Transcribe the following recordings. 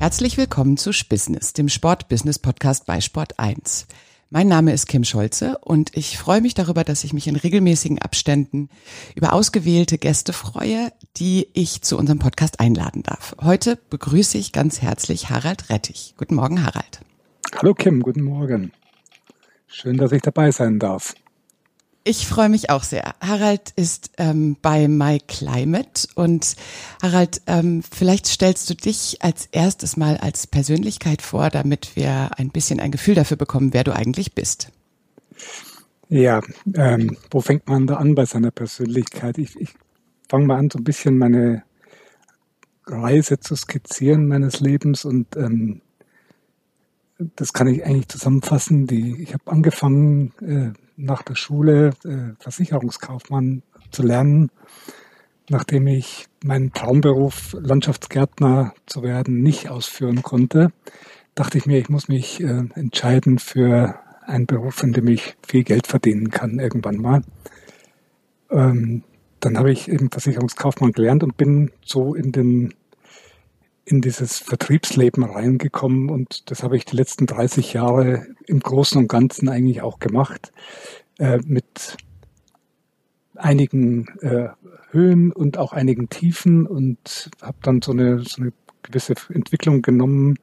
Herzlich willkommen zu Spissness, dem Sport-Business-Podcast bei Sport 1. Mein Name ist Kim Scholze und ich freue mich darüber, dass ich mich in regelmäßigen Abständen über ausgewählte Gäste freue, die ich zu unserem Podcast einladen darf. Heute begrüße ich ganz herzlich Harald Rettich. Guten Morgen, Harald. Hallo Kim, guten Morgen. Schön, dass ich dabei sein darf. Ich freue mich auch sehr. Harald ist ähm, bei MyClimate und Harald, ähm, vielleicht stellst du dich als erstes mal als Persönlichkeit vor, damit wir ein bisschen ein Gefühl dafür bekommen, wer du eigentlich bist. Ja, ähm, wo fängt man da an bei seiner Persönlichkeit? Ich, ich fange mal an, so ein bisschen meine Reise zu skizzieren meines Lebens und ähm, das kann ich eigentlich zusammenfassen. Die, ich habe angefangen äh, nach der Schule äh, Versicherungskaufmann zu lernen, nachdem ich meinen Traumberuf Landschaftsgärtner zu werden nicht ausführen konnte, dachte ich mir, ich muss mich äh, entscheiden für einen Beruf, in dem ich viel Geld verdienen kann irgendwann mal. Ähm, dann habe ich eben Versicherungskaufmann gelernt und bin so in den in dieses Vertriebsleben reingekommen und das habe ich die letzten 30 Jahre im Großen und Ganzen eigentlich auch gemacht, äh, mit einigen äh, Höhen und auch einigen Tiefen und habe dann so eine, so eine gewisse Entwicklung genommen,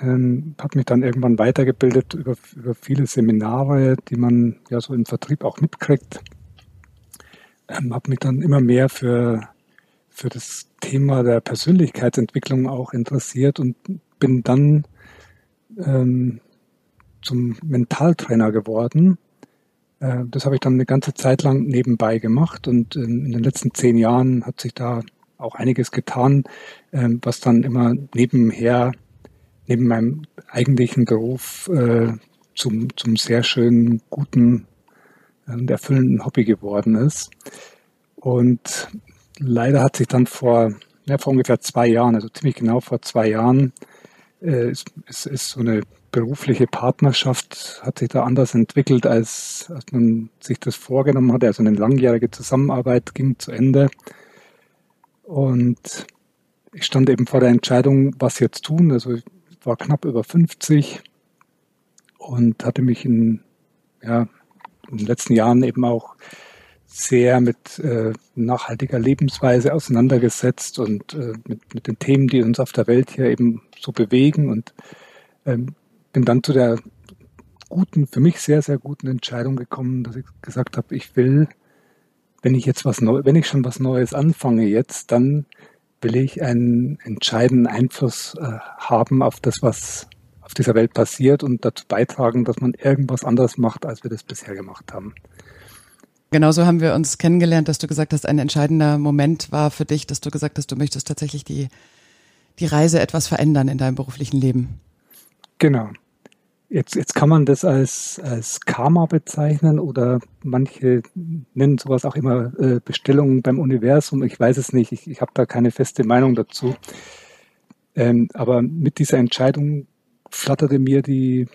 ähm, habe mich dann irgendwann weitergebildet über, über viele Seminare, die man ja so im Vertrieb auch mitkriegt, ähm, habe mich dann immer mehr für für das Thema der Persönlichkeitsentwicklung auch interessiert und bin dann ähm, zum Mentaltrainer geworden. Äh, das habe ich dann eine ganze Zeit lang nebenbei gemacht und ähm, in den letzten zehn Jahren hat sich da auch einiges getan, ähm, was dann immer nebenher, neben meinem eigentlichen Beruf äh, zum, zum sehr schönen, guten und erfüllenden Hobby geworden ist. Und leider hat sich dann vor, ja, vor ungefähr zwei Jahren, also ziemlich genau vor zwei Jahren, äh, ist, ist, ist so eine berufliche Partnerschaft hat sich da anders entwickelt, als, als man sich das vorgenommen hatte. Also eine langjährige Zusammenarbeit ging zu Ende. Und ich stand eben vor der Entscheidung, was jetzt tun. Also ich war knapp über 50 und hatte mich in, ja, in den letzten Jahren eben auch sehr mit äh, nachhaltiger Lebensweise auseinandergesetzt und äh, mit, mit den Themen, die uns auf der Welt hier eben so bewegen und ähm, bin dann zu der guten, für mich sehr, sehr guten Entscheidung gekommen, dass ich gesagt habe, ich will, wenn ich jetzt was Neues, wenn ich schon was Neues anfange jetzt, dann will ich einen entscheidenden Einfluss äh, haben auf das, was auf dieser Welt passiert und dazu beitragen, dass man irgendwas anderes macht, als wir das bisher gemacht haben. Genauso haben wir uns kennengelernt, dass du gesagt hast, ein entscheidender Moment war für dich, dass du gesagt hast, du möchtest tatsächlich die, die Reise etwas verändern in deinem beruflichen Leben. Genau. Jetzt, jetzt kann man das als, als Karma bezeichnen oder manche nennen sowas auch immer äh, Bestellungen beim Universum. Ich weiß es nicht, ich, ich habe da keine feste Meinung dazu. Ähm, aber mit dieser Entscheidung flatterte mir die,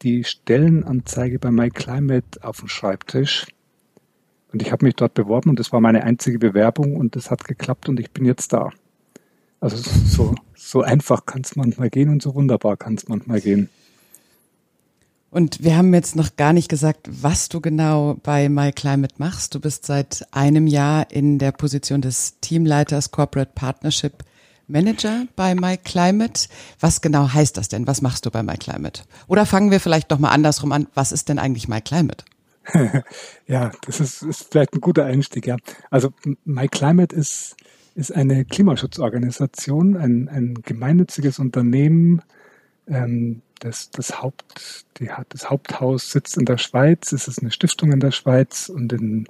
die Stellenanzeige bei MyClimate auf den Schreibtisch. Und ich habe mich dort beworben und das war meine einzige Bewerbung und das hat geklappt und ich bin jetzt da. Also so, so einfach kann es manchmal gehen und so wunderbar kann es manchmal gehen. Und wir haben jetzt noch gar nicht gesagt, was du genau bei MyClimate machst. Du bist seit einem Jahr in der Position des Teamleiters Corporate Partnership Manager bei MyClimate. Was genau heißt das denn? Was machst du bei MyClimate? Oder fangen wir vielleicht doch mal andersrum an. Was ist denn eigentlich MyClimate? ja, das ist, ist vielleicht ein guter Einstieg, ja. Also MyClimate ist, ist eine Klimaschutzorganisation, ein, ein gemeinnütziges Unternehmen, ähm, das, das, Haupt, die, das Haupthaus sitzt in der Schweiz, es ist eine Stiftung in der Schweiz und in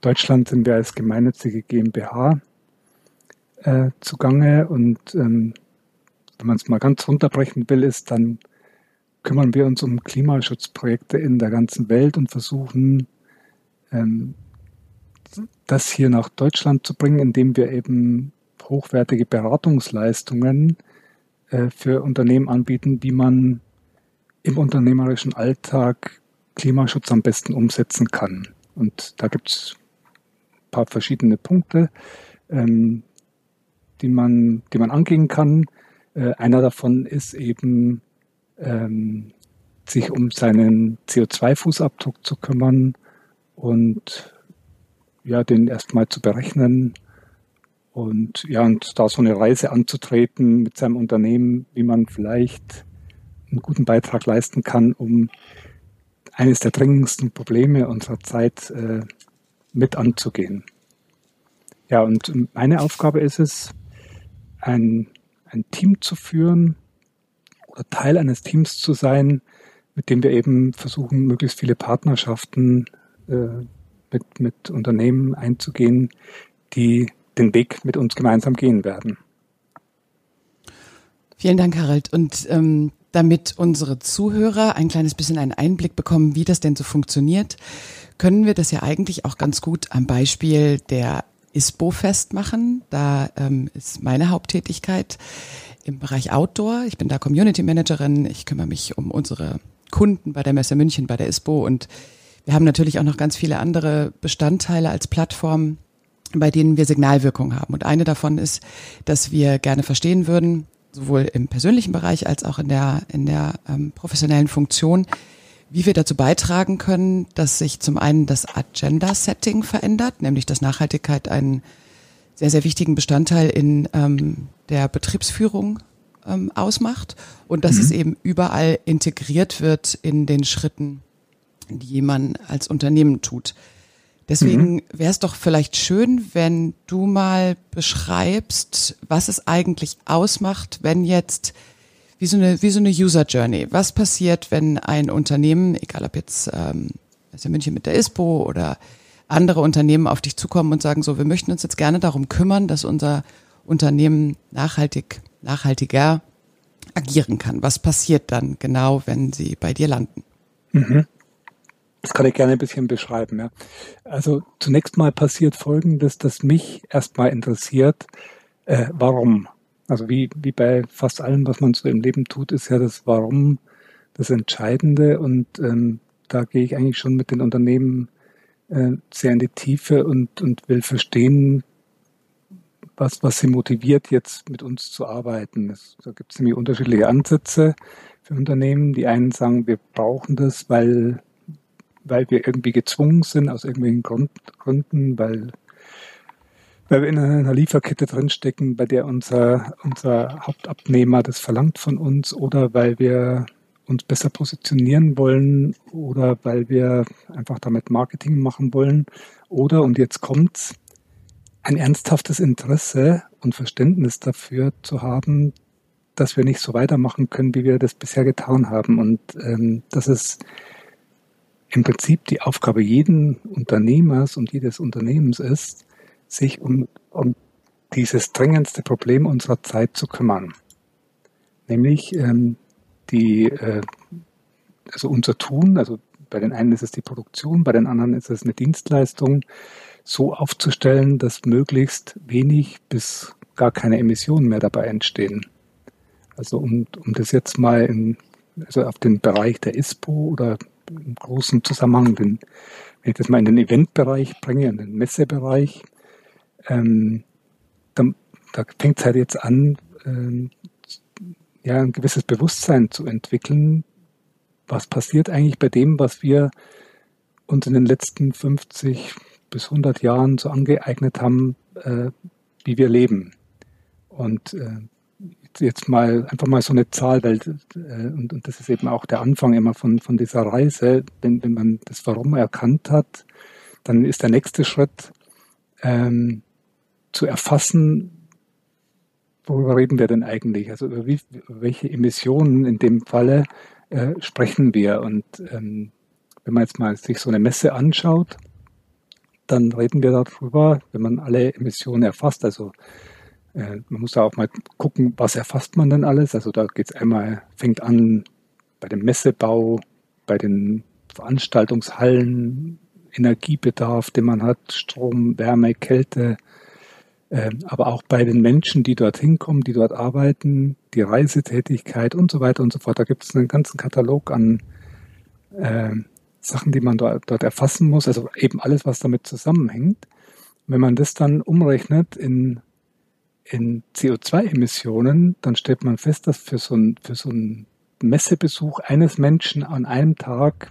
Deutschland sind wir als gemeinnützige GmbH äh, zugange und ähm, wenn man es mal ganz runterbrechen will, ist dann kümmern wir uns um Klimaschutzprojekte in der ganzen Welt und versuchen, ähm, das hier nach Deutschland zu bringen, indem wir eben hochwertige Beratungsleistungen äh, für Unternehmen anbieten, wie man im unternehmerischen Alltag Klimaschutz am besten umsetzen kann. Und da gibt es ein paar verschiedene Punkte, ähm, die, man, die man angehen kann. Äh, einer davon ist eben, ähm, sich um seinen CO2-Fußabdruck zu kümmern und ja, den erstmal zu berechnen und ja, und da so eine Reise anzutreten mit seinem Unternehmen, wie man vielleicht einen guten Beitrag leisten kann, um eines der dringendsten Probleme unserer Zeit äh, mit anzugehen. Ja, und meine Aufgabe ist es, ein, ein Team zu führen Teil eines Teams zu sein, mit dem wir eben versuchen, möglichst viele Partnerschaften äh, mit, mit Unternehmen einzugehen, die den Weg mit uns gemeinsam gehen werden. Vielen Dank, Harald. Und ähm, damit unsere Zuhörer ein kleines bisschen einen Einblick bekommen, wie das denn so funktioniert, können wir das ja eigentlich auch ganz gut am Beispiel der ISPO festmachen. Da ähm, ist meine Haupttätigkeit im Bereich Outdoor. Ich bin da Community Managerin. Ich kümmere mich um unsere Kunden bei der Messe München, bei der ISPO und wir haben natürlich auch noch ganz viele andere Bestandteile als Plattform, bei denen wir Signalwirkung haben. Und eine davon ist, dass wir gerne verstehen würden, sowohl im persönlichen Bereich als auch in der, in der ähm, professionellen Funktion, wie wir dazu beitragen können, dass sich zum einen das Agenda-Setting verändert, nämlich dass Nachhaltigkeit einen sehr, sehr wichtigen Bestandteil in ähm, der Betriebsführung ähm, ausmacht und dass mhm. es eben überall integriert wird in den Schritten, die man als Unternehmen tut. Deswegen mhm. wäre es doch vielleicht schön, wenn du mal beschreibst, was es eigentlich ausmacht, wenn jetzt wie so eine wie so eine User Journey. Was passiert, wenn ein Unternehmen, egal ob jetzt ähm, also München mit der ISPO oder andere Unternehmen auf dich zukommen und sagen so, wir möchten uns jetzt gerne darum kümmern, dass unser Unternehmen nachhaltig nachhaltiger agieren kann. Was passiert dann genau, wenn sie bei dir landen? Mhm. Das kann ich gerne ein bisschen beschreiben. Ja. Also zunächst mal passiert Folgendes, das mich erstmal interessiert. Äh, warum? Also wie, wie bei fast allem, was man so im Leben tut, ist ja das Warum das Entscheidende. Und ähm, da gehe ich eigentlich schon mit den Unternehmen äh, sehr in die Tiefe und, und will verstehen, was, was sie motiviert, jetzt mit uns zu arbeiten. Das, da gibt es nämlich unterschiedliche Ansätze für Unternehmen. Die einen sagen, wir brauchen das, weil weil wir irgendwie gezwungen sind aus irgendwelchen Grund, Gründen, weil, weil wir in einer Lieferkette drinstecken, bei der unser, unser Hauptabnehmer das verlangt von uns oder weil wir uns besser positionieren wollen oder weil wir einfach damit Marketing machen wollen oder, und jetzt kommt's, ein ernsthaftes Interesse und Verständnis dafür zu haben, dass wir nicht so weitermachen können, wie wir das bisher getan haben. Und ähm, das ist im Prinzip die Aufgabe jeden Unternehmers und jedes Unternehmens ist, sich um, um dieses dringendste Problem unserer Zeit zu kümmern. Nämlich ähm, die, äh, also unser Tun, also bei den einen ist es die Produktion, bei den anderen ist es eine Dienstleistung, so aufzustellen, dass möglichst wenig bis gar keine Emissionen mehr dabei entstehen. Also um, um das jetzt mal in, also auf den Bereich der ISPO oder im großen Zusammenhang, den, wenn ich das mal in den Eventbereich bringe, in den Messebereich, ähm, dann, da fängt es halt jetzt an, ähm, ja, ein gewisses Bewusstsein zu entwickeln, was passiert eigentlich bei dem, was wir uns in den letzten 50 bis 100 Jahren so angeeignet haben, äh, wie wir leben. Und äh, jetzt mal einfach mal so eine Zahl, weil äh, und, und das ist eben auch der Anfang immer von, von dieser Reise. Wenn, wenn man das Warum erkannt hat, dann ist der nächste Schritt ähm, zu erfassen, worüber reden wir denn eigentlich? Also über, wie, welche Emissionen in dem Falle äh, sprechen wir? Und ähm, wenn man jetzt mal sich so eine Messe anschaut, dann reden wir darüber, wenn man alle Emissionen erfasst, also äh, man muss da auch mal gucken, was erfasst man denn alles. Also da geht es einmal, fängt an bei dem Messebau, bei den Veranstaltungshallen, Energiebedarf, den man hat, Strom, Wärme, Kälte, aber auch bei den Menschen, die dort hinkommen, die dort arbeiten, die Reisetätigkeit und so weiter und so fort. Da gibt es einen ganzen Katalog an äh, Sachen, die man dort, dort erfassen muss, also eben alles, was damit zusammenhängt. Wenn man das dann umrechnet in in CO2-Emissionen, dann stellt man fest, dass für so, ein, für so einen Messebesuch eines Menschen an einem Tag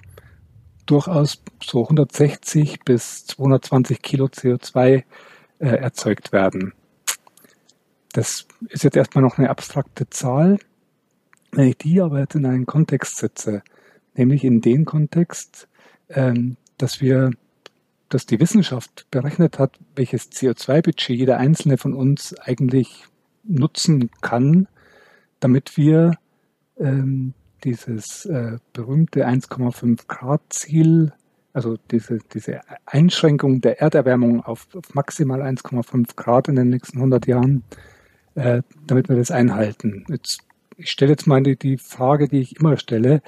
durchaus so 160 bis 220 Kilo CO2 äh, erzeugt werden. Das ist jetzt erstmal noch eine abstrakte Zahl. Wenn ich die aber jetzt in einen Kontext setze, nämlich in den Kontext, ähm, dass wir dass die Wissenschaft berechnet hat, welches CO2-Budget jeder einzelne von uns eigentlich nutzen kann, damit wir ähm, dieses äh, berühmte 1,5 Grad Ziel, also diese, diese Einschränkung der Erderwärmung auf, auf maximal 1,5 Grad in den nächsten 100 Jahren, äh, damit wir das einhalten. Jetzt, ich stelle jetzt mal die, die Frage, die ich immer stelle,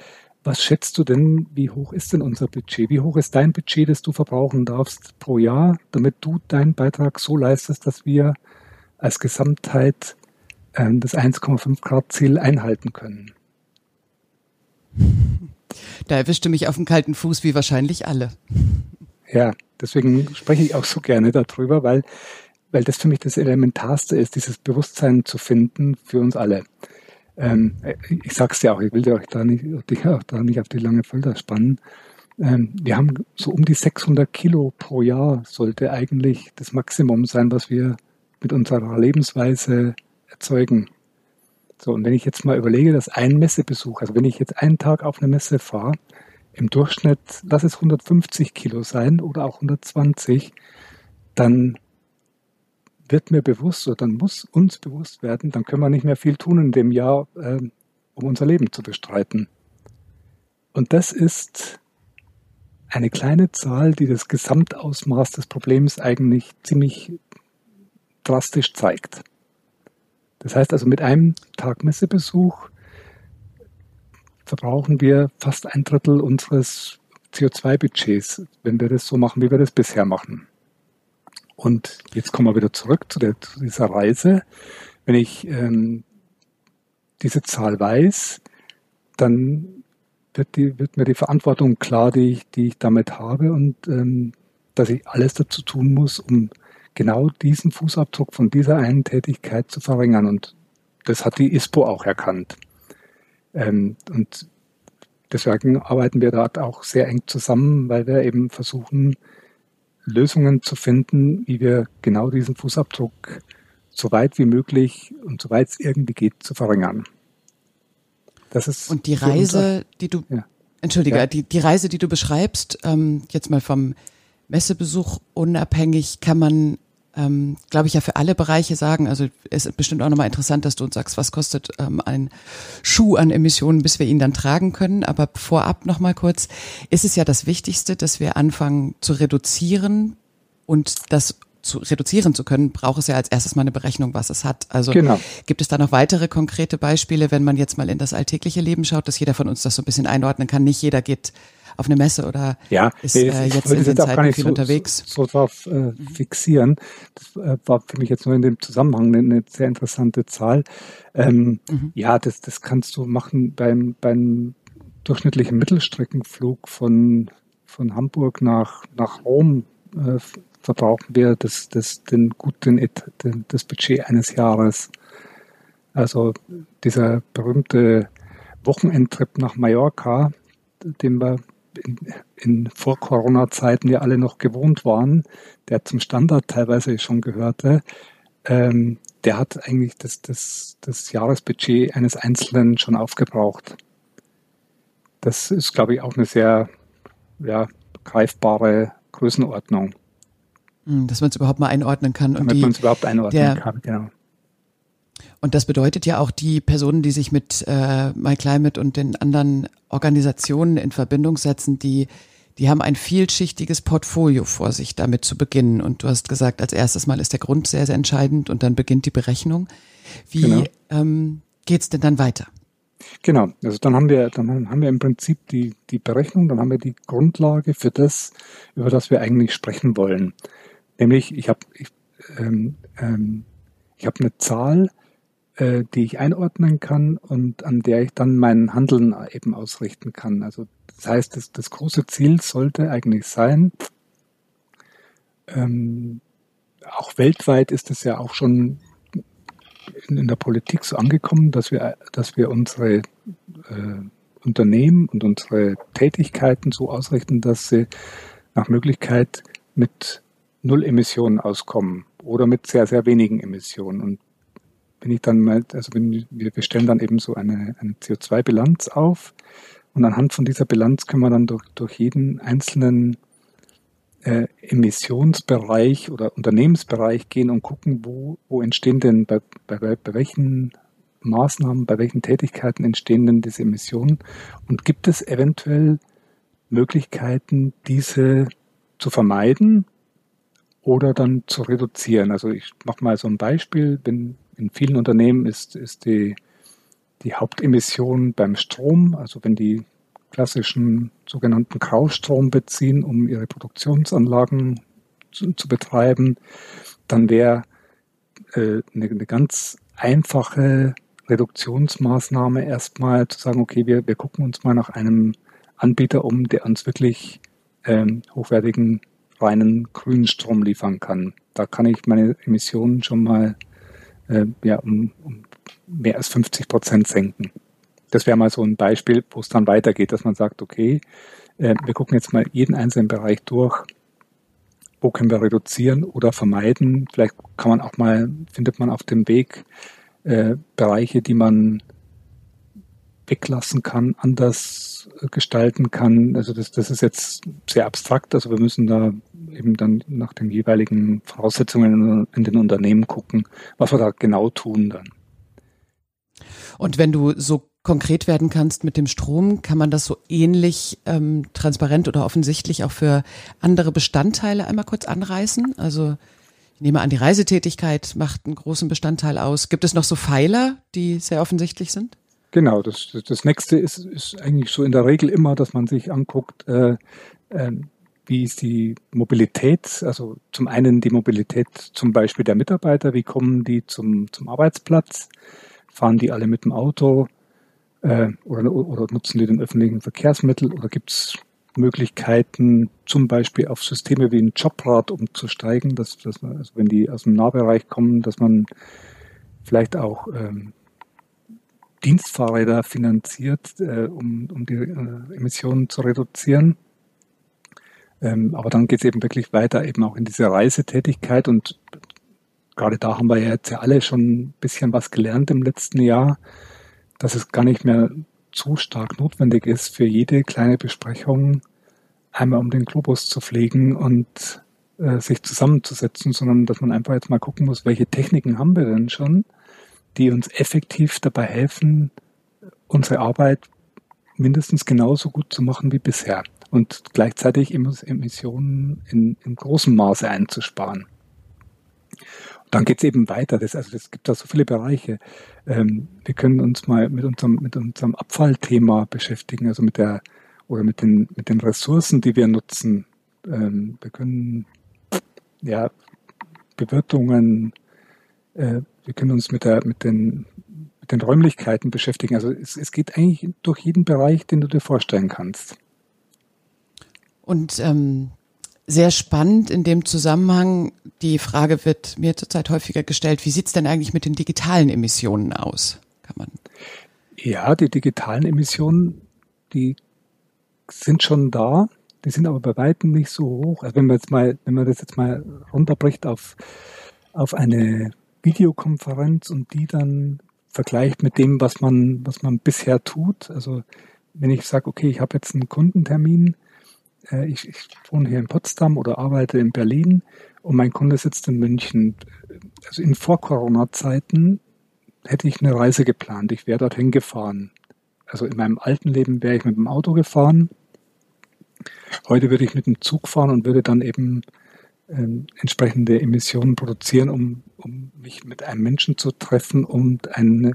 was schätzt du denn, wie hoch ist denn unser Budget? Wie hoch ist dein Budget, das du verbrauchen darfst pro Jahr, damit du deinen Beitrag so leistest, dass wir als Gesamtheit ähm, das 1,5 Grad Ziel einhalten können? Da erwischte mich auf dem kalten Fuß, wie wahrscheinlich alle. Ja, deswegen spreche ich auch so gerne darüber, weil, weil das für mich das Elementarste ist, dieses Bewusstsein zu finden für uns alle. Ähm, ich sag's dir auch, ich will dir auch da nicht, dich auch da nicht auf die lange Folter spannen. Ähm, wir haben so um die 600 Kilo pro Jahr sollte eigentlich das Maximum sein, was wir mit unserer Lebensweise erzeugen. So, und wenn ich jetzt mal überlege, dass ein Messebesuch, also wenn ich jetzt einen Tag auf eine Messe fahre, im Durchschnitt, lass es 150 Kilo sein oder auch 120, dann wird mir bewusst oder dann muss uns bewusst werden, dann können wir nicht mehr viel tun in dem Jahr, äh, um unser Leben zu bestreiten. Und das ist eine kleine Zahl, die das Gesamtausmaß des Problems eigentlich ziemlich drastisch zeigt. Das heißt also, mit einem Tag Messebesuch verbrauchen wir fast ein Drittel unseres CO2-Budgets, wenn wir das so machen, wie wir das bisher machen. Und jetzt kommen wir wieder zurück zu, der, zu dieser Reise. Wenn ich ähm, diese Zahl weiß, dann wird, die, wird mir die Verantwortung klar, die ich, die ich damit habe und ähm, dass ich alles dazu tun muss, um genau diesen Fußabdruck von dieser einen Tätigkeit zu verringern. Und das hat die ISPO auch erkannt. Ähm, und deswegen arbeiten wir dort auch sehr eng zusammen, weil wir eben versuchen, Lösungen zu finden, wie wir genau diesen Fußabdruck so weit wie möglich und so weit es irgendwie geht zu verringern. Das ist und die Reise, die du, ja. entschuldige, ja. die, die Reise, die du beschreibst, ähm, jetzt mal vom Messebesuch unabhängig, kann man ähm, glaube ich, ja für alle Bereiche sagen. Also es ist bestimmt auch nochmal interessant, dass du uns sagst, was kostet ähm, ein Schuh an Emissionen, bis wir ihn dann tragen können. Aber vorab nochmal kurz, ist es ja das Wichtigste, dass wir anfangen zu reduzieren und das zu reduzieren zu können, braucht es ja als erstes mal eine Berechnung, was es hat. Also genau. gibt es da noch weitere konkrete Beispiele, wenn man jetzt mal in das alltägliche Leben schaut, dass jeder von uns das so ein bisschen einordnen kann. Nicht jeder geht auf eine Messe oder ja, ist nee, äh, jetzt in den Zeiten viel so, unterwegs? So, so drauf äh, mhm. fixieren. Das äh, war für mich jetzt nur in dem Zusammenhang eine, eine sehr interessante Zahl. Ähm, mhm. Ja, das, das kannst du machen beim, beim durchschnittlichen Mittelstreckenflug von, von Hamburg nach, nach Rom. Äh, verbrauchen wir das, das, den guten, den, das Budget eines Jahres. Also dieser berühmte Wochenendtrip nach Mallorca, den wir in, in Vor-Corona-Zeiten ja alle noch gewohnt waren, der zum Standard teilweise schon gehörte, ähm, der hat eigentlich das, das, das Jahresbudget eines Einzelnen schon aufgebraucht. Das ist, glaube ich, auch eine sehr ja, greifbare Größenordnung. Hm, dass man es überhaupt mal einordnen kann. Damit man es überhaupt einordnen der, kann, genau. Und das bedeutet ja auch, die Personen, die sich mit äh, MyClimate und den anderen Organisationen in Verbindung setzen, die, die haben ein vielschichtiges Portfolio vor sich, damit zu beginnen. Und du hast gesagt, als erstes Mal ist der Grund sehr, sehr entscheidend und dann beginnt die Berechnung. Wie genau. ähm, geht's denn dann weiter? Genau, also dann haben wir, dann haben wir im Prinzip die, die Berechnung, dann haben wir die Grundlage für das, über das wir eigentlich sprechen wollen. Nämlich, ich habe ich, ähm, ähm, ich hab eine Zahl, äh, die ich einordnen kann und an der ich dann mein Handeln eben ausrichten kann. Also das heißt, das, das große Ziel sollte eigentlich sein, ähm, auch weltweit ist es ja auch schon in, in, der Politik so angekommen, dass wir, dass wir unsere äh, Unternehmen und unsere Tätigkeiten so ausrichten, dass sie nach Möglichkeit mit Null Emissionen auskommen oder mit sehr, sehr wenigen Emissionen. Und wenn ich dann mal, also wenn wir, stellen dann eben so eine, eine CO2-Bilanz auf und anhand von dieser Bilanz können wir dann durch, durch jeden einzelnen äh, Emissionsbereich oder Unternehmensbereich gehen und gucken, wo, wo entstehen denn, bei, bei, bei welchen Maßnahmen, bei welchen Tätigkeiten entstehen denn diese Emissionen und gibt es eventuell Möglichkeiten, diese zu vermeiden oder dann zu reduzieren. Also ich mache mal so ein Beispiel. Wenn in vielen Unternehmen ist, ist die, die Hauptemission beim Strom, also wenn die klassischen sogenannten Graustrom beziehen, um ihre Produktionsanlagen zu, zu betreiben, dann wäre äh, eine, ganz einfache Reduktionsmaßnahme erstmal zu sagen, okay, wir, wir gucken uns mal nach einem Anbieter um, der uns wirklich ähm, hochwertigen, reinen grünen Strom liefern kann. Da kann ich meine Emissionen schon mal äh, ja, um, um mehr als 50 Prozent senken. Das wäre mal so ein Beispiel, wo es dann weitergeht, dass man sagt, okay, äh, wir gucken jetzt mal jeden einzelnen Bereich durch. Wo können wir reduzieren oder vermeiden? Vielleicht kann man auch mal, findet man auf dem Weg äh, Bereiche, die man weglassen kann, anders gestalten kann. Also das, das ist jetzt sehr abstrakt. Also wir müssen da eben dann nach den jeweiligen Voraussetzungen in den Unternehmen gucken, was wir da genau tun dann. Und wenn du so konkret werden kannst mit dem Strom, kann man das so ähnlich ähm, transparent oder offensichtlich auch für andere Bestandteile einmal kurz anreißen? Also ich nehme an, die Reisetätigkeit macht einen großen Bestandteil aus. Gibt es noch so Pfeiler, die sehr offensichtlich sind? Genau, das, das nächste ist, ist eigentlich so in der Regel immer, dass man sich anguckt, äh, äh, wie ist die Mobilität, also zum einen die Mobilität zum Beispiel der Mitarbeiter, wie kommen die zum, zum Arbeitsplatz, fahren die alle mit dem Auto äh, oder, oder nutzen die den öffentlichen Verkehrsmittel oder gibt es Möglichkeiten, zum Beispiel auf Systeme wie ein Jobrad umzusteigen, dass, dass man, also wenn die aus dem Nahbereich kommen, dass man vielleicht auch ähm, Dienstfahrräder finanziert, äh, um, um die äh, Emissionen zu reduzieren. Ähm, aber dann geht es eben wirklich weiter, eben auch in diese Reisetätigkeit. Und gerade da haben wir ja jetzt ja alle schon ein bisschen was gelernt im letzten Jahr, dass es gar nicht mehr zu stark notwendig ist, für jede kleine Besprechung einmal um den Globus zu fliegen und äh, sich zusammenzusetzen, sondern dass man einfach jetzt mal gucken muss, welche Techniken haben wir denn schon die uns effektiv dabei helfen, unsere Arbeit mindestens genauso gut zu machen wie bisher und gleichzeitig Emissionen in, in großem Maße einzusparen. Und dann geht es eben weiter. Das, also es gibt da so viele Bereiche. Ähm, wir können uns mal mit unserem, mit unserem Abfallthema beschäftigen, also mit der oder mit den, mit den Ressourcen, die wir nutzen. Ähm, wir können ja Bewirtungen, äh, wir können uns mit, der, mit, den, mit den Räumlichkeiten beschäftigen. Also es, es geht eigentlich durch jeden Bereich, den du dir vorstellen kannst. Und ähm, sehr spannend in dem Zusammenhang, die Frage wird mir zurzeit häufiger gestellt, wie sieht es denn eigentlich mit den digitalen Emissionen aus? Kann man ja, die digitalen Emissionen, die sind schon da, die sind aber bei weitem nicht so hoch. Also wenn man jetzt mal, wenn man das jetzt mal runterbricht auf, auf eine Videokonferenz und die dann vergleicht mit dem, was man, was man bisher tut. Also wenn ich sage, okay, ich habe jetzt einen Kundentermin, äh, ich, ich wohne hier in Potsdam oder arbeite in Berlin und mein Kunde sitzt in München. Also in Vor-Corona-Zeiten hätte ich eine Reise geplant. Ich wäre dorthin gefahren. Also in meinem alten Leben wäre ich mit dem Auto gefahren. Heute würde ich mit dem Zug fahren und würde dann eben äh, entsprechende Emissionen produzieren, um, um mich mit einem Menschen zu treffen und eine,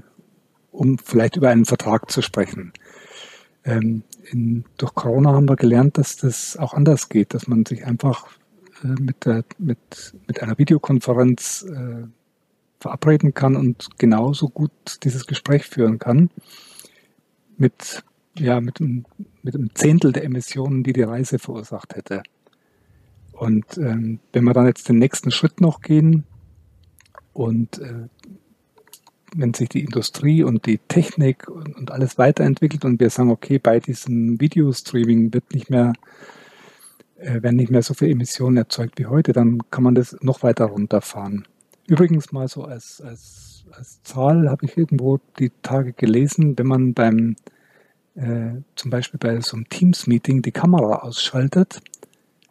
um vielleicht über einen Vertrag zu sprechen. Ähm, in, durch Corona haben wir gelernt, dass das auch anders geht, dass man sich einfach äh, mit, der, mit, mit einer Videokonferenz äh, verabreden kann und genauso gut dieses Gespräch führen kann mit, ja, mit, mit einem Zehntel der Emissionen, die die Reise verursacht hätte. Und ähm, wenn wir dann jetzt den nächsten Schritt noch gehen und äh, wenn sich die Industrie und die Technik und, und alles weiterentwickelt und wir sagen, okay, bei diesem Videostreaming wird nicht mehr, äh, werden nicht mehr so viele Emissionen erzeugt wie heute, dann kann man das noch weiter runterfahren. Übrigens mal so als, als, als Zahl habe ich irgendwo die Tage gelesen, wenn man beim äh, zum Beispiel bei so einem Teams-Meeting die Kamera ausschaltet,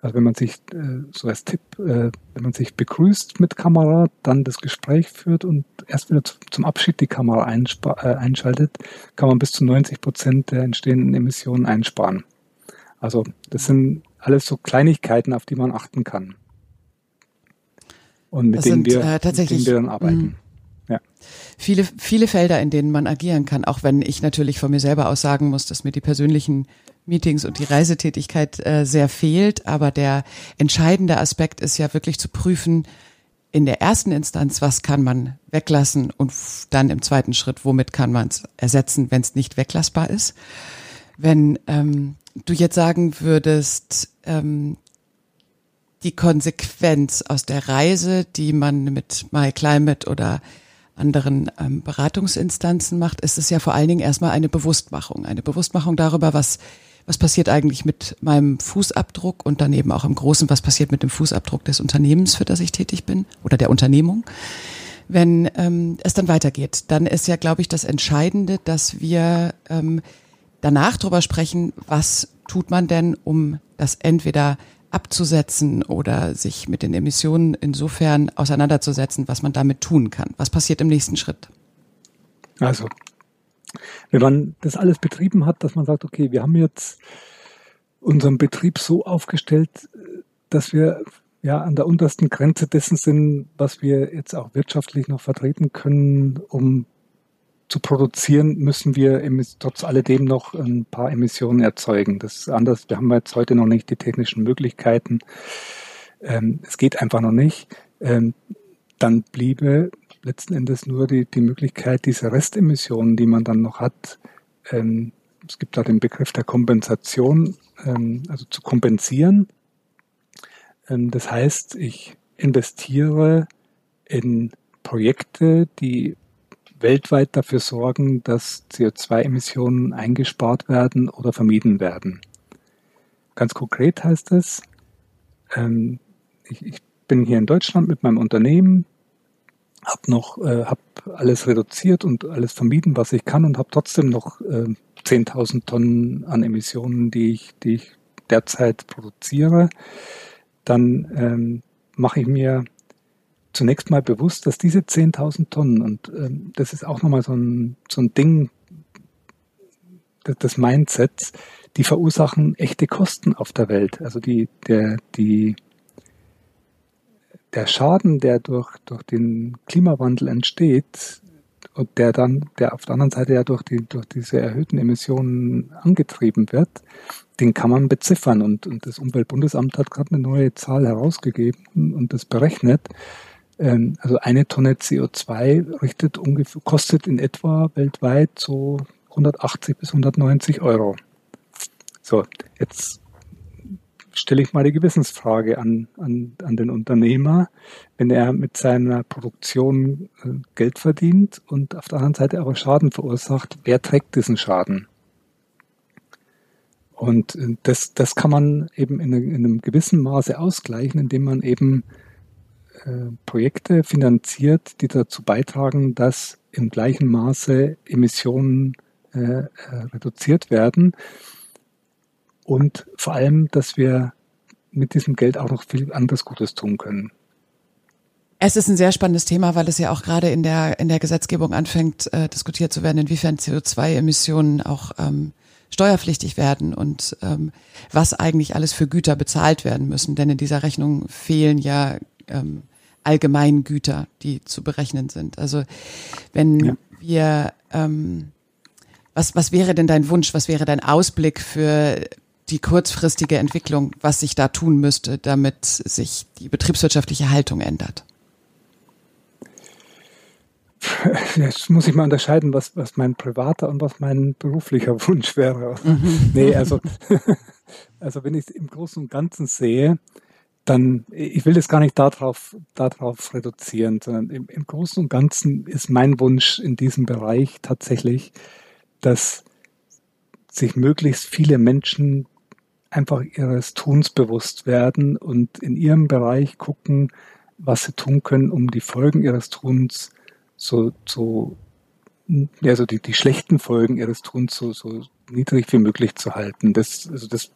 also wenn man sich, äh, so als Tipp, äh, wenn man sich begrüßt mit Kamera, dann das Gespräch führt und erst wieder zum Abschied die Kamera äh, einschaltet, kann man bis zu 90 Prozent der entstehenden Emissionen einsparen. Also das sind alles so Kleinigkeiten, auf die man achten kann. Und mit das denen, sind, wir, tatsächlich, mit denen wir dann arbeiten. Mh. Ja. Viele, viele Felder, in denen man agieren kann, auch wenn ich natürlich von mir selber aus sagen muss, dass mir die persönlichen Meetings und die Reisetätigkeit äh, sehr fehlt. Aber der entscheidende Aspekt ist ja wirklich zu prüfen, in der ersten Instanz, was kann man weglassen und dann im zweiten Schritt, womit kann man es ersetzen, wenn es nicht weglassbar ist. Wenn ähm, du jetzt sagen würdest, ähm, die Konsequenz aus der Reise, die man mit My Climate oder anderen ähm, Beratungsinstanzen macht, ist es ja vor allen Dingen erstmal eine Bewusstmachung. Eine Bewusstmachung darüber, was, was passiert eigentlich mit meinem Fußabdruck und daneben auch im Großen, was passiert mit dem Fußabdruck des Unternehmens, für das ich tätig bin oder der Unternehmung. Wenn ähm, es dann weitergeht, dann ist ja, glaube ich, das Entscheidende, dass wir ähm, danach drüber sprechen, was tut man denn, um das entweder abzusetzen oder sich mit den Emissionen insofern auseinanderzusetzen, was man damit tun kann. Was passiert im nächsten Schritt? Also, wenn man das alles betrieben hat, dass man sagt, okay, wir haben jetzt unseren Betrieb so aufgestellt, dass wir ja an der untersten Grenze dessen sind, was wir jetzt auch wirtschaftlich noch vertreten können, um zu produzieren, müssen wir trotz alledem noch ein paar Emissionen erzeugen. Das ist anders. Wir haben jetzt heute noch nicht die technischen Möglichkeiten. Ähm, es geht einfach noch nicht. Ähm, dann bliebe letzten Endes nur die, die Möglichkeit, diese Restemissionen, die man dann noch hat, ähm, es gibt da den Begriff der Kompensation, ähm, also zu kompensieren. Ähm, das heißt, ich investiere in Projekte, die weltweit dafür sorgen, dass CO2-Emissionen eingespart werden oder vermieden werden. Ganz konkret heißt es, ähm, ich, ich, bin hier in Deutschland mit meinem Unternehmen, habe noch äh, hab alles reduziert und alles vermieden, was ich kann und habe trotzdem noch äh, 10.000 Tonnen an Emissionen, die ich, die ich derzeit produziere. Dann ähm, mache ich mir zunächst mal bewusst, dass diese 10.000 Tonnen, und ähm, das ist auch nochmal so ein, so ein Ding des Mindsets, die verursachen echte Kosten auf der Welt. Also die, der, die, der Schaden, der durch, durch den Klimawandel entsteht und der dann, der auf der anderen Seite ja durch, die, durch diese erhöhten Emissionen angetrieben wird, den kann man beziffern. Und, und das Umweltbundesamt hat gerade eine neue Zahl herausgegeben und das berechnet. Ähm, also eine Tonne CO2 richtet ungefähr, kostet in etwa weltweit so 180 bis 190 Euro. So, jetzt stelle ich mal die Gewissensfrage an, an, an den Unternehmer, wenn er mit seiner Produktion äh, Geld verdient und auf der anderen Seite aber Schaden verursacht, wer trägt diesen Schaden? Und äh, das, das kann man eben in, in einem gewissen Maße ausgleichen, indem man eben äh, Projekte finanziert, die dazu beitragen, dass im gleichen Maße Emissionen äh, reduziert werden und vor allem, dass wir mit diesem Geld auch noch viel anderes Gutes tun können. Es ist ein sehr spannendes Thema, weil es ja auch gerade in der in der Gesetzgebung anfängt, äh, diskutiert zu werden, inwiefern CO2-Emissionen auch ähm, steuerpflichtig werden und ähm, was eigentlich alles für Güter bezahlt werden müssen. Denn in dieser Rechnung fehlen ja ähm, allgemeinen Güter, die zu berechnen sind. Also wenn ja. wir, ähm, was, was wäre denn dein Wunsch, was wäre dein Ausblick für die kurzfristige Entwicklung, was sich da tun müsste, damit sich die betriebswirtschaftliche Haltung ändert? Jetzt muss ich mal unterscheiden, was, was mein privater und was mein beruflicher Wunsch wäre. Mhm. Nee, also, also wenn ich es im Großen und Ganzen sehe, dann, ich will das gar nicht darauf, darauf reduzieren, sondern im, im Großen und Ganzen ist mein Wunsch in diesem Bereich tatsächlich, dass sich möglichst viele Menschen einfach ihres Tuns bewusst werden und in ihrem Bereich gucken, was sie tun können, um die Folgen ihres Tuns so, so ja, so die, die schlechten Folgen ihres Tuns so, so niedrig wie möglich zu halten. Das, also das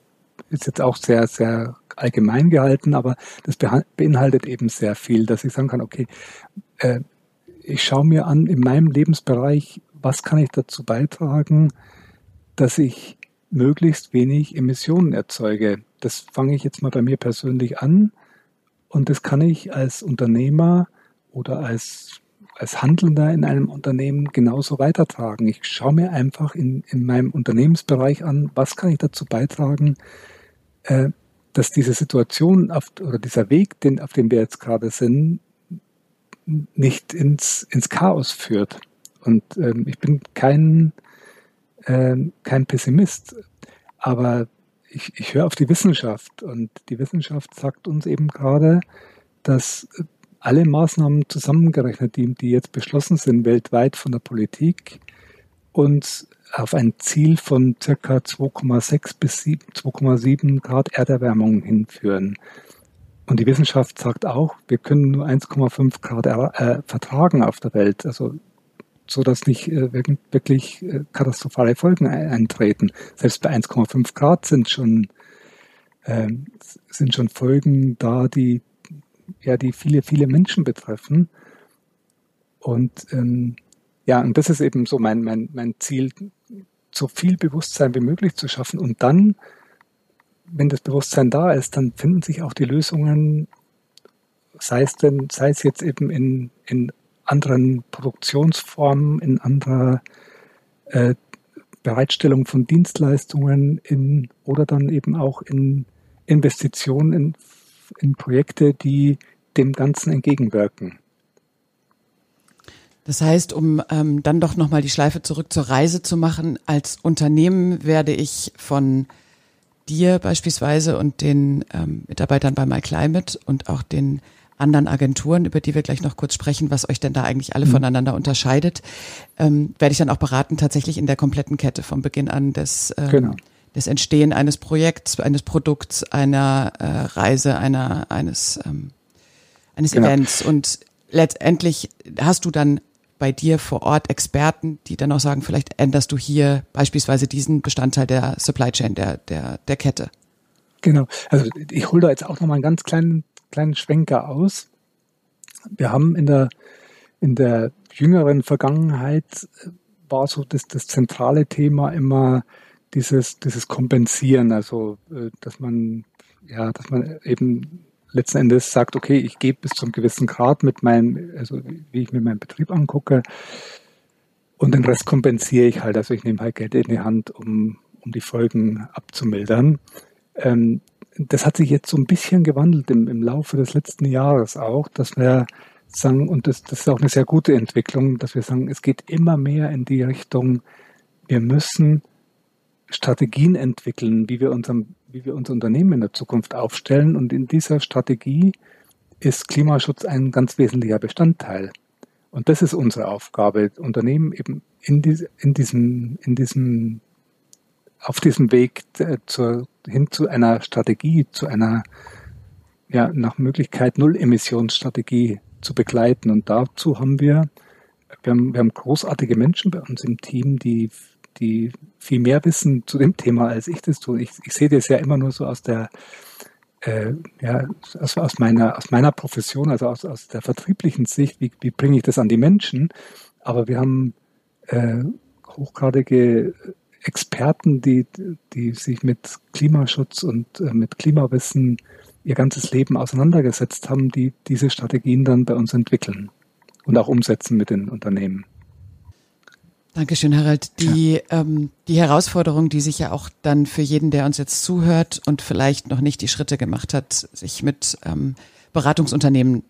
ist jetzt auch sehr, sehr allgemein gehalten, aber das beinhaltet eben sehr viel, dass ich sagen kann, okay, äh, ich schaue mir an in meinem Lebensbereich, was kann ich dazu beitragen, dass ich möglichst wenig Emissionen erzeuge. Das fange ich jetzt mal bei mir persönlich an und das kann ich als Unternehmer oder als als Handelnder in einem Unternehmen genauso weitertragen. Ich schaue mir einfach in, in meinem Unternehmensbereich an, was kann ich dazu beitragen, äh, dass diese Situation auf, oder dieser Weg, den, auf dem wir jetzt gerade sind, nicht ins, ins Chaos führt. Und ähm, ich bin kein, äh, kein Pessimist, aber ich, ich höre auf die Wissenschaft und die Wissenschaft sagt uns eben gerade, dass alle Maßnahmen zusammengerechnet, die, die jetzt beschlossen sind weltweit von der Politik, uns auf ein Ziel von circa 2,6 bis 2,7 Grad Erderwärmung hinführen. Und die Wissenschaft sagt auch, wir können nur 1,5 Grad äh, vertragen auf der Welt, also so dass nicht äh, wirklich äh, katastrophale Folgen eintreten. Selbst bei 1,5 Grad sind schon äh, sind schon Folgen da, die ja, die viele, viele Menschen betreffen. Und ähm, ja, und das ist eben so mein, mein, mein Ziel, so viel Bewusstsein wie möglich zu schaffen. Und dann, wenn das Bewusstsein da ist, dann finden sich auch die Lösungen, sei es denn, sei es jetzt eben in, in anderen Produktionsformen, in anderer äh, Bereitstellung von Dienstleistungen in, oder dann eben auch in Investitionen in in Projekte, die dem Ganzen entgegenwirken. Das heißt, um ähm, dann doch nochmal die Schleife zurück zur Reise zu machen, als Unternehmen werde ich von dir beispielsweise und den ähm, Mitarbeitern bei MyClimate und auch den anderen Agenturen, über die wir gleich noch kurz sprechen, was euch denn da eigentlich alle mhm. voneinander unterscheidet, ähm, werde ich dann auch beraten, tatsächlich in der kompletten Kette vom Beginn an des ähm, genau das Entstehen eines Projekts, eines Produkts, einer äh, Reise, einer, eines, ähm, eines genau. Events. Und letztendlich hast du dann bei dir vor Ort Experten, die dann auch sagen, vielleicht änderst du hier beispielsweise diesen Bestandteil der Supply Chain, der, der, der Kette. Genau. Also ich hole da jetzt auch nochmal einen ganz kleinen, kleinen Schwenker aus. Wir haben in der, in der jüngeren Vergangenheit äh, war so das, das zentrale Thema immer dieses, dieses Kompensieren, also äh, dass man, ja, dass man eben letzten Endes sagt, okay, ich gebe bis zum gewissen Grad mit meinem, also wie ich mir meinen Betrieb angucke, und den Rest kompensiere ich halt. Also ich nehme halt Geld in die Hand, um, um die Folgen abzumildern. Ähm, das hat sich jetzt so ein bisschen gewandelt im, im Laufe des letzten Jahres auch, dass wir sagen, und das, das ist auch eine sehr gute Entwicklung, dass wir sagen, es geht immer mehr in die Richtung, wir müssen Strategien entwickeln, wie wir, unserem, wie wir unser Unternehmen in der Zukunft aufstellen. Und in dieser Strategie ist Klimaschutz ein ganz wesentlicher Bestandteil. Und das ist unsere Aufgabe, Unternehmen eben in, die, in diesem, in diesem, auf diesem Weg zur, hin zu einer Strategie, zu einer, ja, nach Möglichkeit Null-Emissionsstrategie zu begleiten. Und dazu haben wir, wir haben, wir haben großartige Menschen bei uns im Team, die die viel mehr wissen zu dem Thema, als ich das tue. Ich, ich sehe das ja immer nur so aus der, äh, ja, aus, aus, meiner, aus meiner Profession, also aus, aus der vertrieblichen Sicht, wie, wie bringe ich das an die Menschen. Aber wir haben äh, hochgradige Experten, die, die sich mit Klimaschutz und äh, mit Klimawissen ihr ganzes Leben auseinandergesetzt haben, die diese Strategien dann bei uns entwickeln und auch umsetzen mit den Unternehmen. Dankeschön, Harald. Die, ja. ähm, die Herausforderung, die sich ja auch dann für jeden, der uns jetzt zuhört und vielleicht noch nicht die Schritte gemacht hat, sich mit ähm, Beratungsunternehmen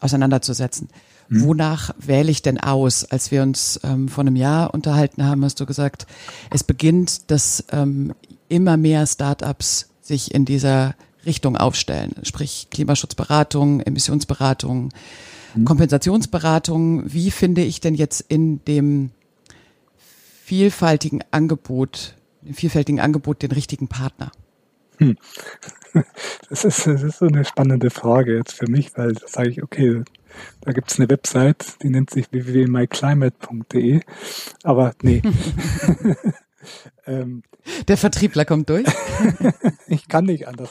auseinanderzusetzen. Mhm. Wonach wähle ich denn aus? Als wir uns ähm, vor einem Jahr unterhalten haben, hast du gesagt, es beginnt, dass ähm, immer mehr Startups sich in dieser Richtung aufstellen, sprich Klimaschutzberatung, Emissionsberatung, mhm. Kompensationsberatung. Wie finde ich denn jetzt in dem vielfältigen Angebot, im vielfältigen Angebot den richtigen Partner? Hm. Das ist, das ist so eine spannende Frage jetzt für mich, weil da sage ich, okay, da gibt es eine Website, die nennt sich www.myclimate.de, aber nee. ähm, Der Vertriebler kommt durch. ich kann nicht anders.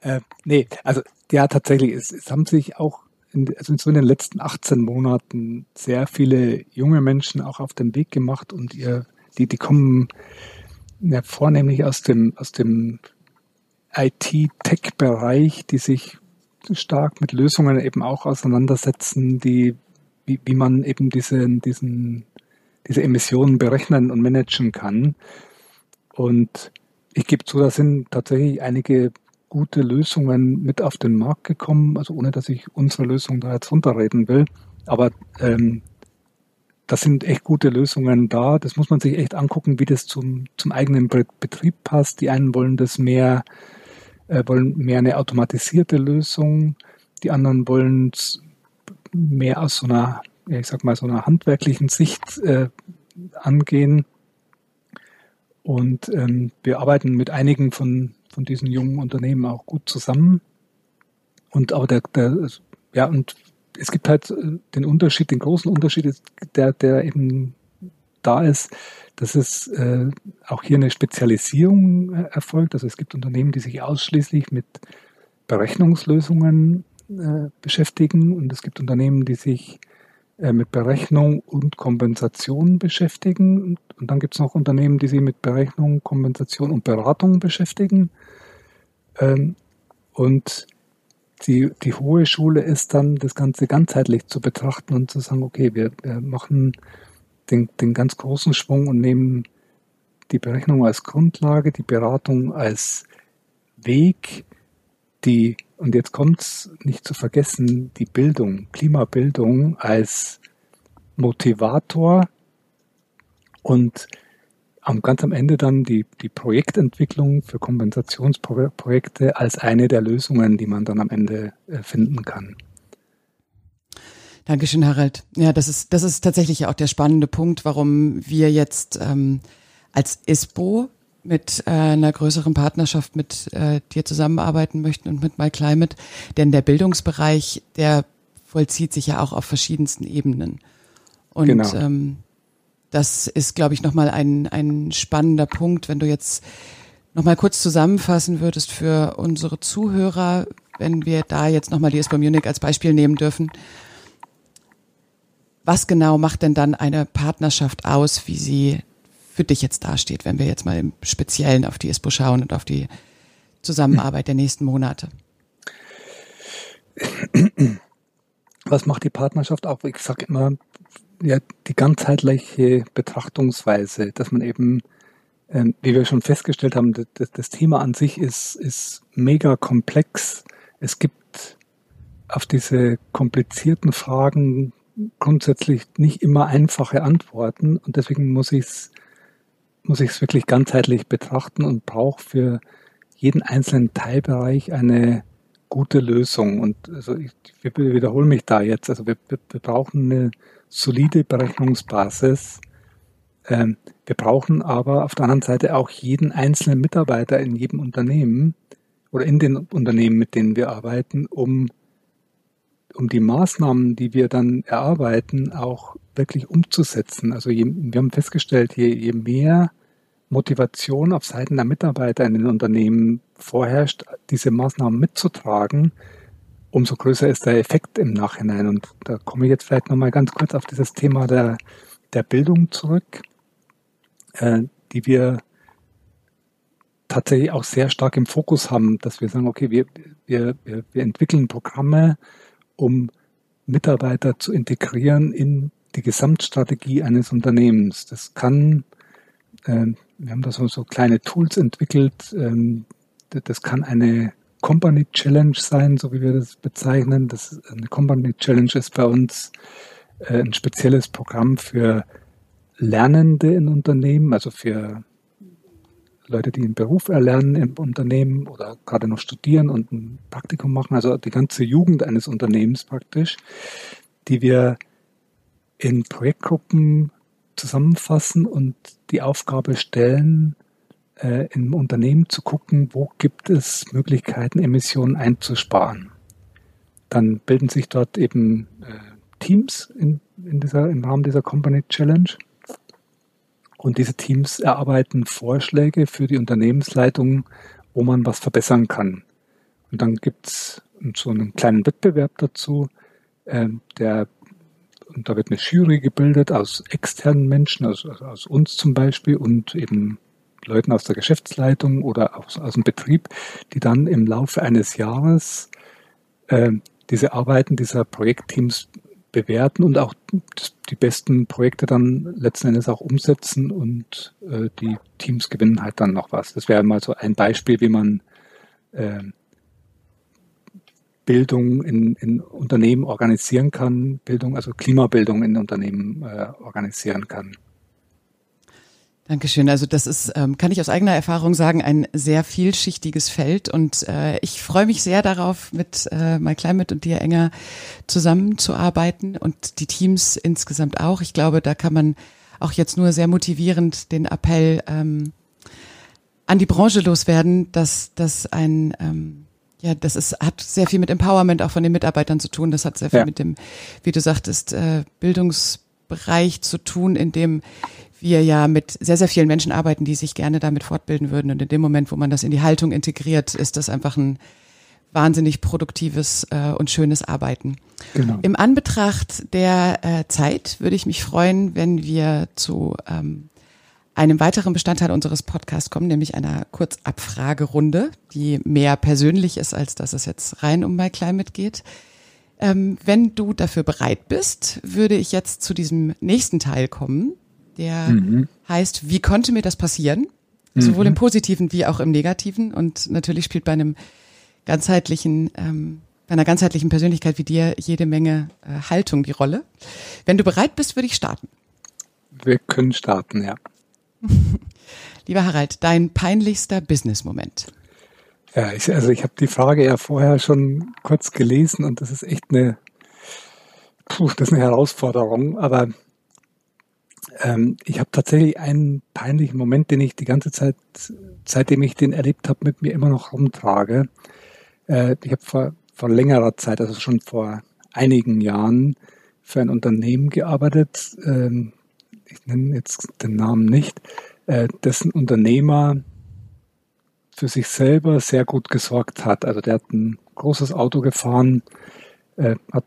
Äh, nee, also ja, tatsächlich, es, es haben sich auch in, also so in den letzten 18 Monaten sehr viele junge Menschen auch auf den Weg gemacht und ihr, die, die kommen ja, vornehmlich aus dem, aus dem IT-Tech-Bereich, die sich stark mit Lösungen eben auch auseinandersetzen, die, wie, wie man eben diese, diesen, diese Emissionen berechnen und managen kann. Und ich gebe zu, da sind tatsächlich einige gute Lösungen mit auf den Markt gekommen, also ohne dass ich unsere Lösung da jetzt runterreden will. Aber ähm, das sind echt gute Lösungen da. Das muss man sich echt angucken, wie das zum, zum eigenen Betrieb passt. Die einen wollen das mehr äh, wollen mehr eine automatisierte Lösung, die anderen wollen mehr aus so einer, ich sag mal, so einer handwerklichen Sicht äh, angehen. Und ähm, wir arbeiten mit einigen von, von diesen jungen Unternehmen auch gut zusammen. Und aber der, der ja, und es gibt halt äh, den Unterschied, den großen Unterschied, der, der eben da ist, dass es äh, auch hier eine Spezialisierung äh, erfolgt. Also es gibt Unternehmen, die sich ausschließlich mit Berechnungslösungen äh, beschäftigen und es gibt Unternehmen, die sich äh, mit Berechnung und Kompensation beschäftigen. Und, und dann gibt es noch Unternehmen, die sich mit Berechnung, Kompensation und Beratung beschäftigen. Ähm, und die, die hohe Schule ist dann, das Ganze ganzheitlich zu betrachten und zu sagen, okay, wir, wir machen den, den ganz großen Schwung und nehmen die Berechnung als Grundlage, die Beratung als Weg, die, und jetzt kommt es nicht zu vergessen, die Bildung, Klimabildung als Motivator und am, ganz am Ende dann die, die Projektentwicklung für Kompensationsprojekte als eine der Lösungen, die man dann am Ende äh, finden kann. Dankeschön, Harald. Ja, das ist, das ist tatsächlich auch der spannende Punkt, warum wir jetzt ähm, als ISPO mit äh, einer größeren Partnerschaft mit äh, dir zusammenarbeiten möchten und mit MyClimate. Denn der Bildungsbereich, der vollzieht sich ja auch auf verschiedensten Ebenen. Und genau. ähm, das ist, glaube ich, nochmal ein, ein spannender Punkt, wenn du jetzt nochmal kurz zusammenfassen würdest für unsere Zuhörer, wenn wir da jetzt nochmal die ISPO Munich als Beispiel nehmen dürfen was genau macht denn dann eine Partnerschaft aus, wie sie für dich jetzt dasteht, wenn wir jetzt mal im Speziellen auf die ISPO schauen und auf die Zusammenarbeit der nächsten Monate? Was macht die Partnerschaft auch? Ich sage immer, ja, die ganzheitliche Betrachtungsweise, dass man eben, äh, wie wir schon festgestellt haben, das, das Thema an sich ist, ist mega komplex. Es gibt auf diese komplizierten Fragen grundsätzlich nicht immer einfache Antworten und deswegen muss ich es muss ich es wirklich ganzheitlich betrachten und brauche für jeden einzelnen Teilbereich eine gute Lösung. Und also ich, ich wiederhole mich da jetzt. Also wir, wir, wir brauchen eine solide Berechnungsbasis. Ähm, wir brauchen aber auf der anderen Seite auch jeden einzelnen Mitarbeiter in jedem Unternehmen oder in den Unternehmen, mit denen wir arbeiten, um um die Maßnahmen, die wir dann erarbeiten, auch wirklich umzusetzen. Also je, wir haben festgestellt, je, je mehr Motivation auf Seiten der Mitarbeiter in den Unternehmen vorherrscht, diese Maßnahmen mitzutragen, umso größer ist der Effekt im Nachhinein. Und da komme ich jetzt vielleicht nochmal ganz kurz auf dieses Thema der, der Bildung zurück, äh, die wir tatsächlich auch sehr stark im Fokus haben, dass wir sagen, okay, wir, wir, wir entwickeln Programme, um Mitarbeiter zu integrieren in die Gesamtstrategie eines Unternehmens. Das kann, äh, wir haben da so, so kleine Tools entwickelt, ähm, das kann eine Company Challenge sein, so wie wir das bezeichnen. Das, eine Company Challenge ist bei uns äh, ein spezielles Programm für Lernende in Unternehmen, also für Leute, die einen Beruf erlernen im Unternehmen oder gerade noch studieren und ein Praktikum machen, also die ganze Jugend eines Unternehmens praktisch, die wir in Projektgruppen zusammenfassen und die Aufgabe stellen, äh, im Unternehmen zu gucken, wo gibt es Möglichkeiten, Emissionen einzusparen. Dann bilden sich dort eben äh, Teams in, in dieser, im Rahmen dieser Company Challenge. Und diese Teams erarbeiten Vorschläge für die Unternehmensleitung, wo man was verbessern kann. Und dann gibt es so einen kleinen Wettbewerb dazu, äh, der und da wird eine Jury gebildet aus externen Menschen, aus, aus uns zum Beispiel und eben Leuten aus der Geschäftsleitung oder aus, aus dem Betrieb, die dann im Laufe eines Jahres äh, diese Arbeiten dieser Projektteams bewerten und auch die besten Projekte dann letzten Endes auch umsetzen und äh, die Teams gewinnen halt dann noch was. Das wäre mal so ein Beispiel, wie man äh, Bildung in, in Unternehmen organisieren kann, Bildung, also Klimabildung in Unternehmen äh, organisieren kann. Dankeschön. Also das ist, ähm, kann ich aus eigener Erfahrung sagen, ein sehr vielschichtiges Feld und äh, ich freue mich sehr darauf, mit äh, My Climate und dir enger zusammenzuarbeiten und die Teams insgesamt auch. Ich glaube, da kann man auch jetzt nur sehr motivierend den Appell ähm, an die Branche loswerden, dass das ein ähm, ja, das ist, hat sehr viel mit Empowerment auch von den Mitarbeitern zu tun. Das hat sehr viel ja. mit dem, wie du sagtest, äh, Bildungsbereich zu tun, in dem wir ja mit sehr, sehr vielen Menschen arbeiten, die sich gerne damit fortbilden würden. Und in dem Moment, wo man das in die Haltung integriert, ist das einfach ein wahnsinnig produktives äh, und schönes Arbeiten. Genau. Im Anbetracht der äh, Zeit würde ich mich freuen, wenn wir zu ähm, einem weiteren Bestandteil unseres Podcasts kommen, nämlich einer Kurzabfragerunde, die mehr persönlich ist, als dass es jetzt rein um My Climate geht. Ähm, wenn du dafür bereit bist, würde ich jetzt zu diesem nächsten Teil kommen, der mhm. heißt, wie konnte mir das passieren? Sowohl im mhm. Positiven wie auch im Negativen. Und natürlich spielt bei einem ganzheitlichen, ähm, bei einer ganzheitlichen Persönlichkeit wie dir jede Menge äh, Haltung die Rolle. Wenn du bereit bist, würde ich starten. Wir können starten, ja. Lieber Harald, dein peinlichster Business-Moment. Ja, ich, also ich habe die Frage ja vorher schon kurz gelesen und das ist echt eine, puh, das ist eine Herausforderung. Aber ähm, ich habe tatsächlich einen peinlichen Moment, den ich die ganze Zeit, seitdem ich den erlebt habe, mit mir immer noch rumtrage. Äh, ich habe vor, vor längerer Zeit, also schon vor einigen Jahren, für ein Unternehmen gearbeitet. Ähm, ich nenne jetzt den Namen nicht, äh, dessen Unternehmer für sich selber sehr gut gesorgt hat. Also der hat ein großes Auto gefahren, äh, hat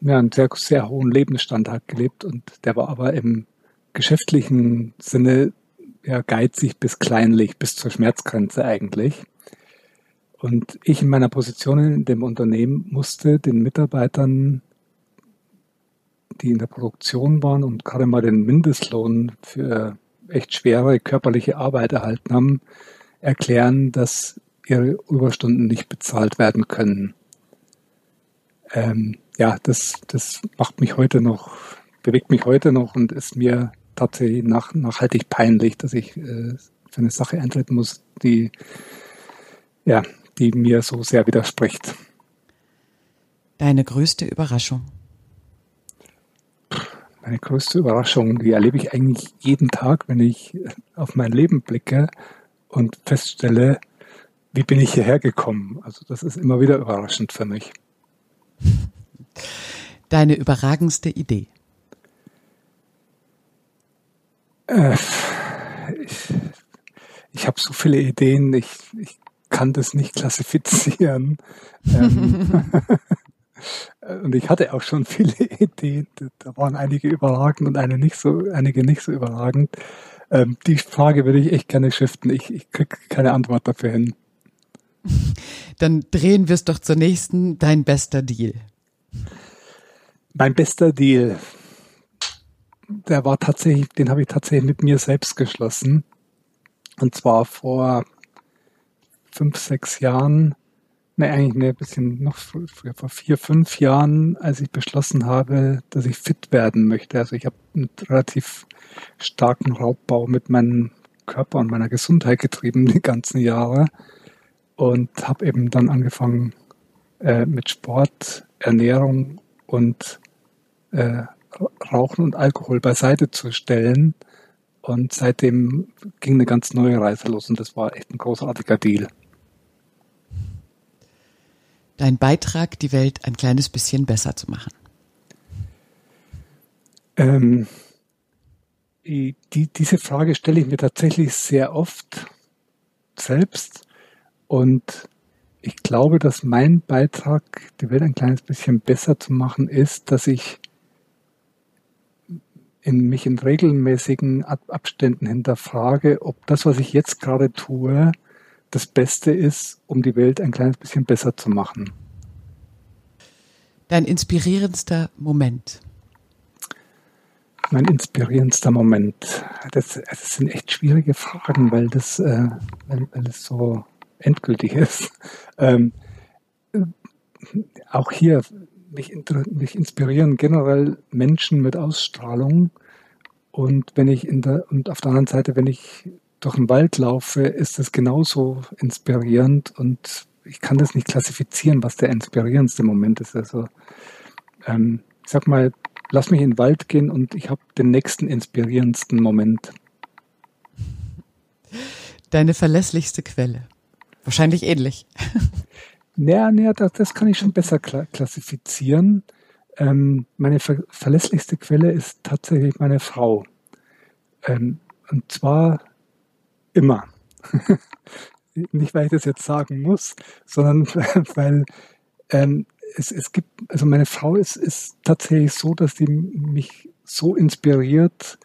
ja, einen sehr, sehr hohen Lebensstandard gelebt und der war aber im geschäftlichen Sinne ja, geizig bis kleinlich, bis zur Schmerzgrenze eigentlich. Und ich in meiner Position in dem Unternehmen musste den Mitarbeitern die in der Produktion waren und gerade mal den Mindestlohn für echt schwere körperliche Arbeit erhalten haben, erklären, dass ihre Überstunden nicht bezahlt werden können. Ähm, ja, das, das macht mich heute noch, bewegt mich heute noch und ist mir tatsächlich nach, nachhaltig peinlich, dass ich äh, für eine Sache eintreten muss, die, ja, die mir so sehr widerspricht. Deine größte Überraschung? meine größte Überraschung, die erlebe ich eigentlich jeden Tag, wenn ich auf mein Leben blicke und feststelle, wie bin ich hierher gekommen. Also das ist immer wieder überraschend für mich. Deine überragendste Idee? Äh, ich ich habe so viele Ideen, ich, ich kann das nicht klassifizieren. ähm, äh, und ich hatte auch schon viele Ideen. Da waren einige überragend und eine nicht so, einige nicht so überragend. Ähm, die Frage würde ich echt gerne shiften. Ich, ich kriege keine Antwort dafür hin. Dann drehen wir es doch zur nächsten. Dein bester Deal. Mein bester Deal. Der war tatsächlich, den habe ich tatsächlich mit mir selbst geschlossen. Und zwar vor fünf, sechs Jahren Ne, eigentlich ne, ein bisschen noch früher, vor vier, fünf Jahren, als ich beschlossen habe, dass ich fit werden möchte. Also ich habe einen relativ starken Raubbau mit meinen Körper und meiner Gesundheit getrieben die ganzen Jahre und habe eben dann angefangen äh, mit Sport, Ernährung und äh, Rauchen und Alkohol beiseite zu stellen. Und seitdem ging eine ganz neue Reise los und das war echt ein großartiger Deal. Dein Beitrag, die Welt ein kleines bisschen besser zu machen. Ähm, die, diese Frage stelle ich mir tatsächlich sehr oft selbst und ich glaube, dass mein Beitrag, die Welt ein kleines bisschen besser zu machen, ist, dass ich in mich in regelmäßigen Abständen hinterfrage, ob das, was ich jetzt gerade tue, das Beste ist, um die Welt ein kleines bisschen besser zu machen. Dein inspirierendster Moment? Mein inspirierendster Moment. Das, das sind echt schwierige Fragen, weil das, äh, weil, weil es so endgültig ist. Ähm, auch hier, mich, mich inspirieren generell Menschen mit Ausstrahlung. Und wenn ich in der, und auf der anderen Seite, wenn ich durch den Wald laufe, ist es genauso inspirierend und ich kann das nicht klassifizieren, was der inspirierendste Moment ist. Also ähm, ich sag mal, lass mich in den Wald gehen und ich habe den nächsten inspirierendsten Moment. Deine verlässlichste Quelle. Wahrscheinlich ähnlich. Naja, naja das, kann ich schon besser klassifizieren. Ähm, meine ver verlässlichste Quelle ist tatsächlich meine Frau. Ähm, und zwar immer. Nicht, weil ich das jetzt sagen muss, sondern weil ähm, es, es gibt, also meine Frau ist, ist tatsächlich so, dass sie mich so inspiriert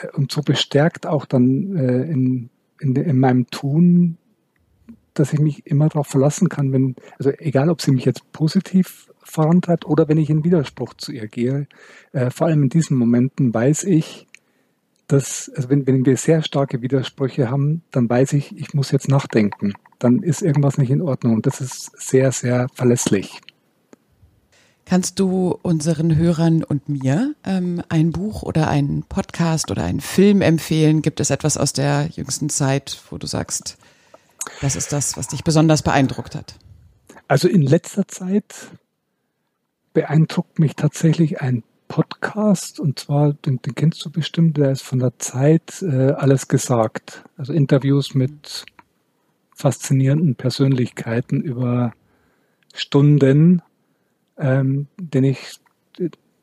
äh, und so bestärkt auch dann äh, in, in, in meinem Tun, dass ich mich immer darauf verlassen kann, wenn, also egal ob sie mich jetzt positiv vorantreibt oder wenn ich in Widerspruch zu ihr gehe, äh, vor allem in diesen Momenten weiß ich, dass, also wenn, wenn wir sehr starke Widersprüche haben, dann weiß ich, ich muss jetzt nachdenken. Dann ist irgendwas nicht in Ordnung und das ist sehr, sehr verlässlich. Kannst du unseren Hörern und mir ähm, ein Buch oder einen Podcast oder einen Film empfehlen? Gibt es etwas aus der jüngsten Zeit, wo du sagst, das ist das, was dich besonders beeindruckt hat? Also in letzter Zeit beeindruckt mich tatsächlich ein Podcast und zwar, den, den kennst du bestimmt, der ist von der Zeit äh, alles gesagt. Also Interviews mit faszinierenden Persönlichkeiten über Stunden, ähm, den ich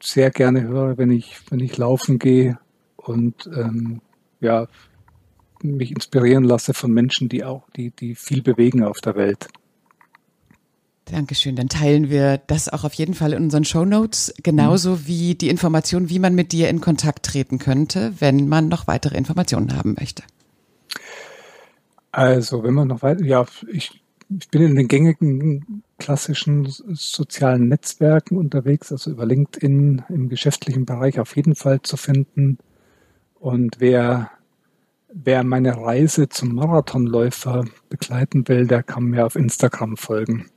sehr gerne höre, wenn ich, wenn ich laufen gehe und ähm, ja, mich inspirieren lasse von Menschen, die auch, die, die viel bewegen auf der Welt. Dankeschön. Dann teilen wir das auch auf jeden Fall in unseren Show Notes, genauso mhm. wie die Information, wie man mit dir in Kontakt treten könnte, wenn man noch weitere Informationen haben möchte. Also, wenn man noch weiter, ja, ich, ich bin in den gängigen klassischen sozialen Netzwerken unterwegs, also über LinkedIn im geschäftlichen Bereich auf jeden Fall zu finden. Und wer wer meine Reise zum Marathonläufer begleiten will, der kann mir auf Instagram folgen.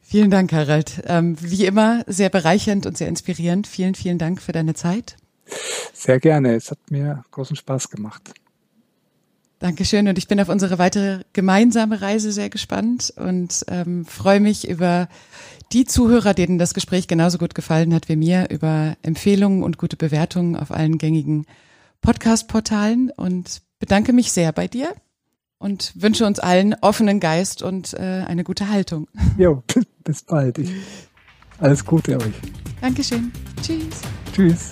Vielen Dank, Harald. Ähm, wie immer sehr bereichernd und sehr inspirierend. Vielen, vielen Dank für deine Zeit. Sehr gerne. Es hat mir großen Spaß gemacht. Dankeschön und ich bin auf unsere weitere gemeinsame Reise sehr gespannt und ähm, freue mich über die Zuhörer, denen das Gespräch genauso gut gefallen hat wie mir, über Empfehlungen und gute Bewertungen auf allen gängigen Podcast-Portalen und bedanke mich sehr bei dir und wünsche uns allen offenen Geist und äh, eine gute Haltung. Jo, bis bald. Ich, alles Gute euch. Dankeschön. Tschüss. Tschüss.